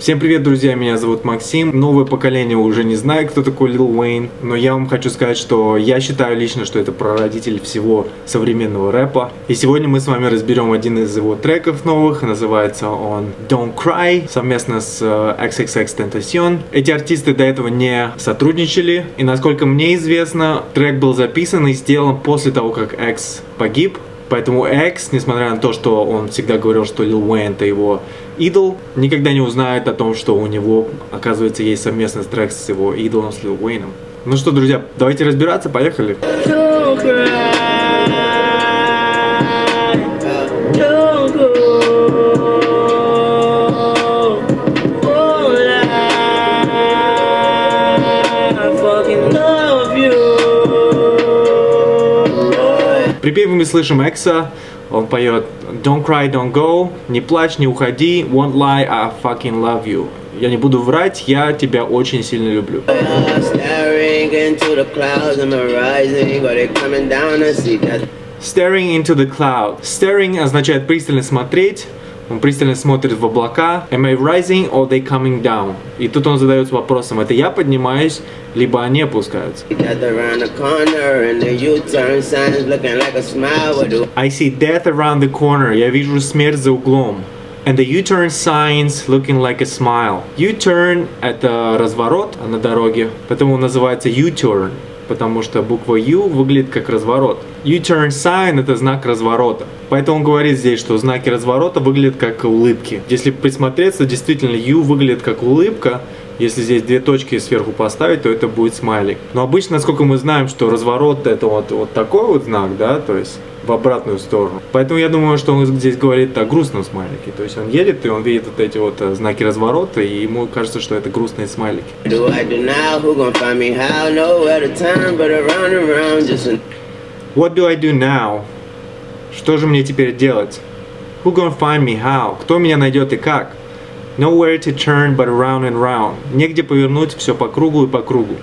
Всем привет, друзья, меня зовут Максим. Новое поколение уже не знает, кто такой Лил Уэйн, но я вам хочу сказать, что я считаю лично, что это прародитель всего современного рэпа. И сегодня мы с вами разберем один из его треков новых, называется он Don't Cry, совместно с XXX Tentacion. Эти артисты до этого не сотрудничали, и насколько мне известно, трек был записан и сделан после того, как X погиб, Поэтому X, несмотря на то, что он всегда говорил, что Лил Уэйн это его идол, никогда не узнает о том, что у него, оказывается, есть совместный трек с его идолом, с Лил Уэйном. Ну что, друзья, давайте разбираться, поехали. Припеве мы слышим Экса, он поет Don't cry, don't go, не плачь, не уходи, won't lie, I fucking love you. Я не буду врать, я тебя очень сильно люблю. Staring into the cloud. Staring означает пристально смотреть, он пристально смотрит в облака. Am I rising or they coming down? И тут он задается вопросом, это я поднимаюсь, либо они опускаются. I see death around the corner. Я вижу смерть за углом. And the U-turn signs looking like a smile. U-turn это разворот на дороге, поэтому называется U-turn потому что буква U выглядит как разворот. U-turn sign это знак разворота. Поэтому он говорит здесь, что знаки разворота выглядят как улыбки. Если присмотреться, действительно U выглядит как улыбка, если здесь две точки сверху поставить, то это будет смайлик. Но обычно, насколько мы знаем, что разворот это вот, вот такой вот знак, да, то есть в обратную сторону. Поэтому я думаю, что он здесь говорит о грустном смайлике. То есть он едет, и он видит вот эти вот э, знаки разворота, и ему кажется, что это грустные смайлики. What do I do now? Что же мне теперь делать? Who gonna find me how? Кто меня найдет и как? Nowhere to turn but around and round. Негде повернуть, все по кругу и по кругу.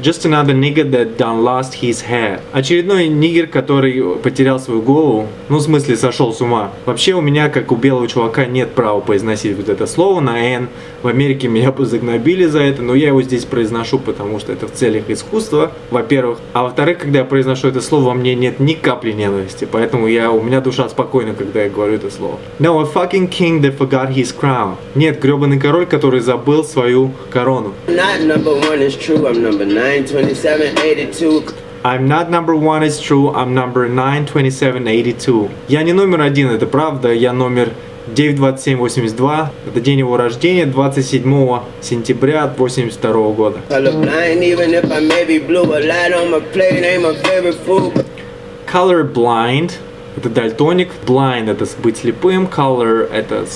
Just another nigga that done lost his head. Очередной нигер, который потерял свою голову. Ну, в смысле, сошел с ума. Вообще, у меня, как у белого чувака, нет права произносить вот это слово на N. В Америке меня бы загнобили за это, но я его здесь произношу, потому что это в целях искусства, во-первых. А во-вторых, когда я произношу это слово, во мне нет ни капли ненависти. Поэтому я, у меня душа спокойна, когда я говорю это слово. No, a fucking king that forgot his crown. Нет, гребаный король, который забыл свою корону. Not number one is true, I'm number 9, 27, 82. I'm not number one, it's true, I'm number 9, 27, 82. Я не номер один, это правда, я номер 92782. Это день его рождения, 27 сентября 82 года. Color blind это дальтоник, blind это быть слепым, color это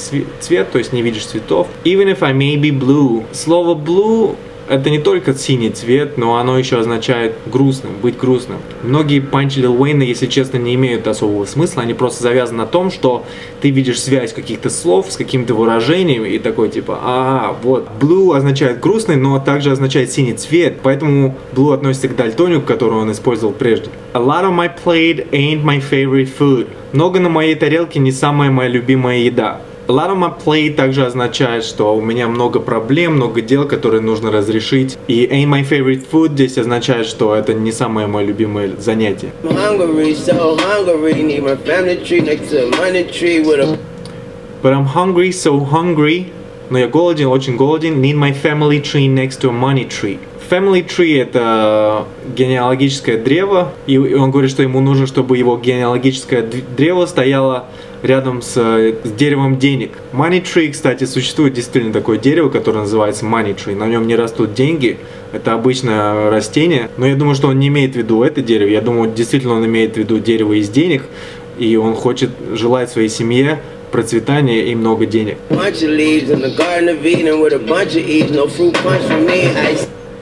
цвет, то есть не видишь цветов. Even if I may be blue. Слово blue это не только синий цвет, но оно еще означает грустным, быть грустным. Многие панчи Лил Уэйна, если честно, не имеют особого смысла, они просто завязаны на том, что ты видишь связь каких-то слов с каким-то выражением и такой типа, а, вот, blue означает грустный, но также означает синий цвет, поэтому blue относится к дальтонику, который он использовал прежде. A lot of my plate ain't my favorite food. Много на моей тарелке не самая моя любимая еда. Lot on my plate также означает, что у меня много проблем, много дел, которые нужно разрешить. И ain't my favorite food здесь означает, что это не самое мое любимое занятие. But I'm hungry, so hungry. Но я голоден, очень голоден. Need my family tree next to a money tree. Family Tree это генеалогическое древо, и он говорит, что ему нужно, чтобы его генеалогическое древо стояло рядом с, с деревом денег. Money Tree, кстати, существует действительно такое дерево, которое называется Money Tree. На нем не растут деньги, это обычное растение, но я думаю, что он не имеет в виду это дерево, я думаю, действительно он имеет в виду дерево из денег, и он хочет, желать своей семье процветания и много денег.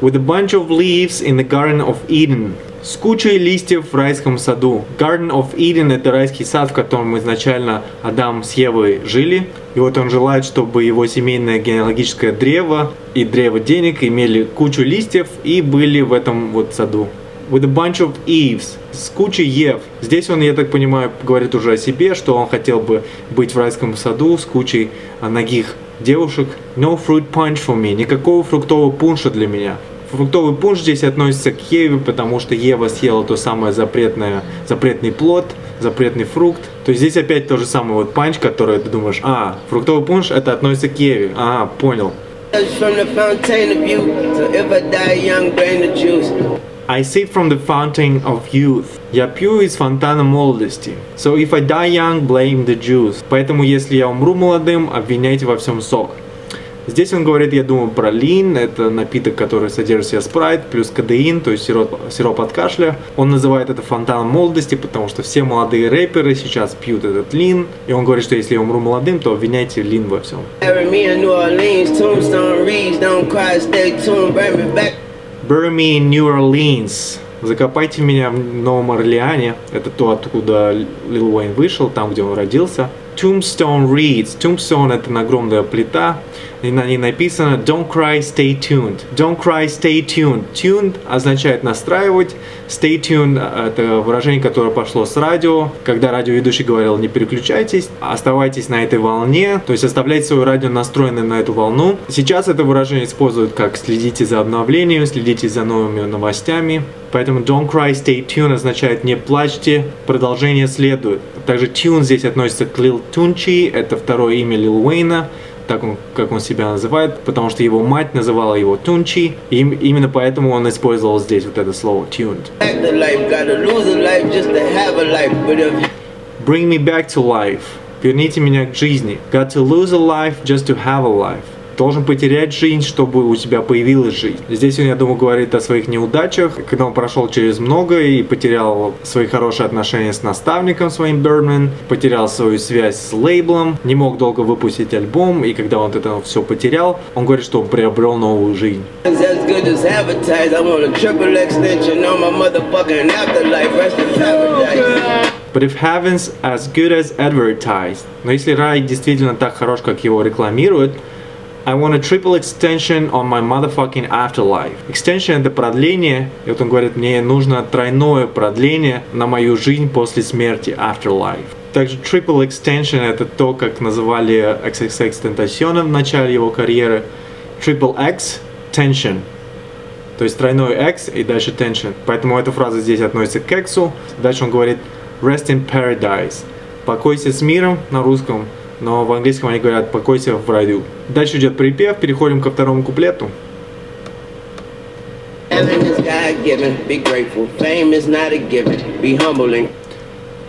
With a bunch of leaves in the Garden of Eden с кучей листьев в райском саду. Garden of Eden это райский сад, в котором изначально Адам с Евой жили. И вот он желает, чтобы его семейное генеалогическое древо и древо денег имели кучу листьев и были в этом вот саду. with a bunch of Eves, с кучей Ев. Здесь он, я так понимаю, говорит уже о себе, что он хотел бы быть в райском саду с кучей а, ногих девушек. No fruit punch for me, никакого фруктового пунша для меня. Фруктовый пунш здесь относится к Еве, потому что Ева съела то самое запретное, запретный плод, запретный фрукт. То есть здесь опять то же самое вот панч, который ты думаешь, а, фруктовый пунш это относится к Еве. А, понял. I sip from the fountain of youth. Я пью из фонтана молодости. So if I die young, blame the juice. Поэтому если я умру молодым, обвиняйте во всем сок. Здесь он говорит, я думаю, про лин, это напиток, который содержит в себе спрайт, плюс кадеин, то есть сироп, сироп от кашля. Он называет это фонтаном молодости, потому что все молодые рэперы сейчас пьют этот лин. И он говорит, что если я умру молодым, то обвиняйте лин во всем. Bury me in New Orleans, Закопайте меня в Новом Орлеане. Это то, откуда Лил Уэйн вышел, там, где он родился. Tombstone reads. Tombstone это огромная плита, и на ней написано Don't cry, stay tuned. Don't cry, stay tuned. Tuned означает настраивать. Stay tuned это выражение, которое пошло с радио, когда радиоведущий говорил не переключайтесь, оставайтесь на этой волне, то есть оставляйте свое радио настроенным на эту волну. Сейчас это выражение используют как следите за обновлением, следите за новыми новостями. Поэтому don't cry, stay tuned означает не плачьте, продолжение следует. Также tune здесь относится к Lil Tunchi, это второе имя Лил Уэйна так он, как он себя называет, потому что его мать называла его Тунчи, и именно поэтому он использовал здесь вот это слово tuned. Bring me back to life. Верните меня к жизни. Got to lose a life just to have a life должен потерять жизнь, чтобы у тебя появилась жизнь. Здесь он, я думаю, говорит о своих неудачах, когда он прошел через много и потерял свои хорошие отношения с наставником своим Birdman, потерял свою связь с лейблом, не мог долго выпустить альбом, и когда он это все потерял, он говорит, что он приобрел новую жизнь. But if heaven's as good as advertised, но если рай действительно так хорош, как его рекламируют, I want a triple extension on my motherfucking afterlife. Extension это продление, и вот он говорит, мне нужно тройное продление на мою жизнь после смерти, afterlife. Также triple extension это то, как называли XXX Tentacion в начале его карьеры. Triple X, tension. То есть тройной X и дальше tension. Поэтому эта фраза здесь относится к X. Дальше он говорит rest in paradise. Покойся с миром на русском но в английском они говорят «покойся в раю». Дальше идет припев, переходим ко второму куплету.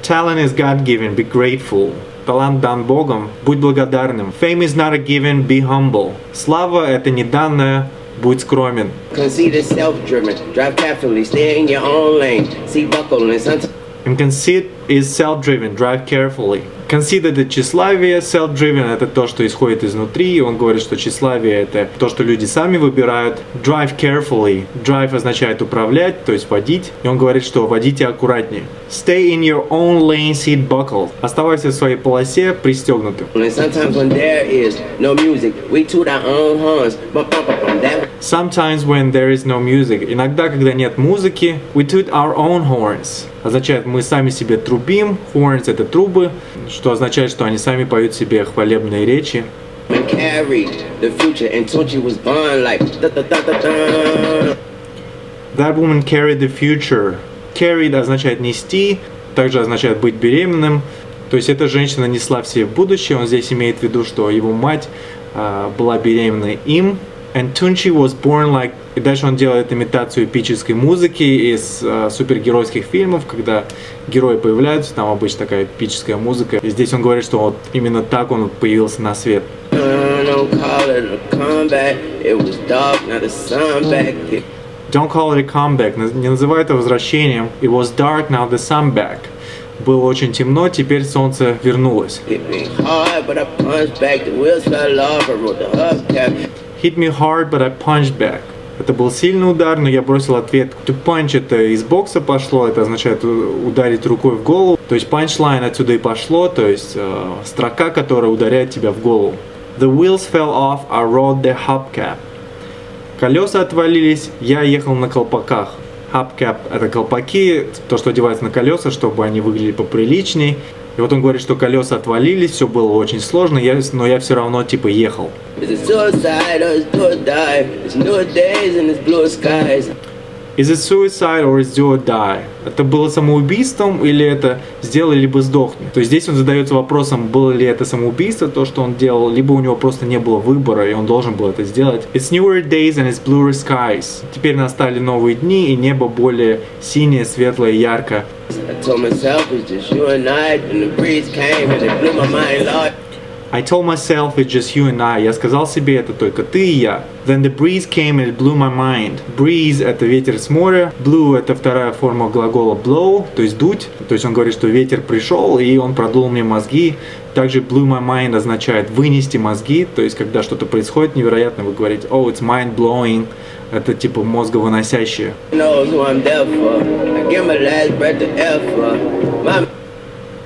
Talent is God-given, be grateful. Талант дан Богом, будь благодарным. Fame is not a given, be humble. Слава это не данное, будь скромен. Conceit is self-driven, drive carefully, buckle. Conceit это тщеславие, self-driven это то, что исходит изнутри, и он говорит, что тщеславие это то, что люди сами выбирают. Drive carefully. Drive означает управлять, то есть водить, и он говорит, что водите аккуратнее. Stay in your own lane, seat buckled. Оставайся в своей полосе пристегнутым. Sometimes when there is no music, we toot our own horns. Sometimes when there is no music. Иногда, когда нет музыки, we toot our own horns. Означает, мы сами себе трубим. Horns это трубы, что означает, что они сами поют себе хвалебные речи. That woman carried the future. Carried означает нести, также означает быть беременным. То есть эта женщина несла все в будущее. Он здесь имеет в виду, что его мать э, была беременна им. And Tunchi was born like... И дальше он делает имитацию эпической музыки из э, супергеройских фильмов, когда герои появляются, там обычно такая эпическая музыка. И здесь он говорит, что вот именно так он появился на свет. Don't call it a comeback, не называй это возвращением. It was dark, now the sun back. Было очень темно, теперь солнце вернулось. Hit me hard, but I punched back. Это был сильный удар, но я бросил ответ. To punch это из бокса пошло, это означает ударить рукой в голову. То есть punchline отсюда и пошло, то есть э, строка, которая ударяет тебя в голову. The wheels fell off, I rode the hubcap. Колеса отвалились, я ехал на колпаках. Hubcap – это колпаки, то, что одевается на колеса, чтобы они выглядели поприличней. И вот он говорит, что колеса отвалились, все было очень сложно, я, но я все равно типа ехал. Is it suicide or is it do or die? Это было самоубийством или это сделай либо сдохни? То есть здесь он задается вопросом, было ли это самоубийство, то, что он делал, либо у него просто не было выбора, и он должен был это сделать. It's newer days and it's bluer skies. Теперь настали новые дни, и небо более синее, светлое, яркое. I told myself it's just you and I, and the breeze came and it blew my mind, Lord. I told myself it's just you and I. Я сказал себе, это только ты и я. Then the breeze came and it blew my mind. Breeze – это ветер с моря. Blew – это вторая форма глагола blow, то есть дуть. То есть он говорит, что ветер пришел, и он продул мне мозги. Также blew my mind означает вынести мозги. То есть когда что-то происходит невероятно, вы говорите, oh, it's mind blowing. Это типа мозговыносящее.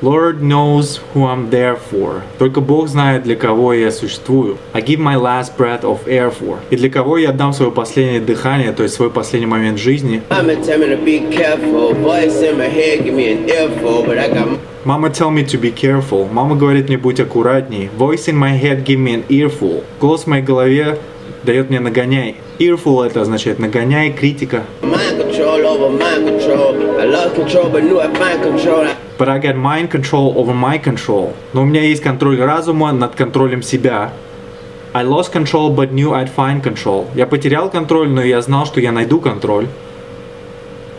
Lord knows who I'm there for. Только Бог знает, для кого я существую. I give my last breath of air for. И для кого я отдам свое последнее дыхание, то есть свой последний момент жизни. mama tell me to be careful. Voice in my head give me an earful, but I got Мама tell me to be careful. Мама говорит мне будь аккуратней. Voice in my head give me an earful. Голос в моей голове дает мне нагоняй. Earful это означает нагоняй, критика. but I got mind control over my control. Но у меня есть контроль разума над контролем себя. I lost control, but knew I'd find control. Я потерял контроль, но я знал, что я найду контроль.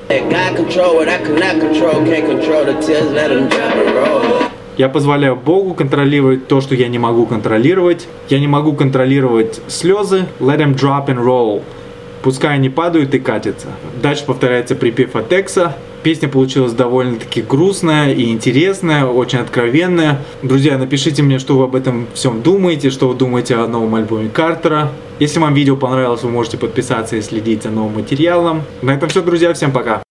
let God control what I cannot control. Can't control the tears, let them drop and roll. Я позволяю Богу контролировать то, что я не могу контролировать. Я не могу контролировать слезы. Let them drop and roll. Пускай они падают и катятся. Дальше повторяется припев от Экса. Песня получилась довольно-таки грустная и интересная, очень откровенная. Друзья, напишите мне, что вы об этом всем думаете, что вы думаете о новом альбоме Картера. Если вам видео понравилось, вы можете подписаться и следить за новым материалом. На этом все, друзья. Всем пока.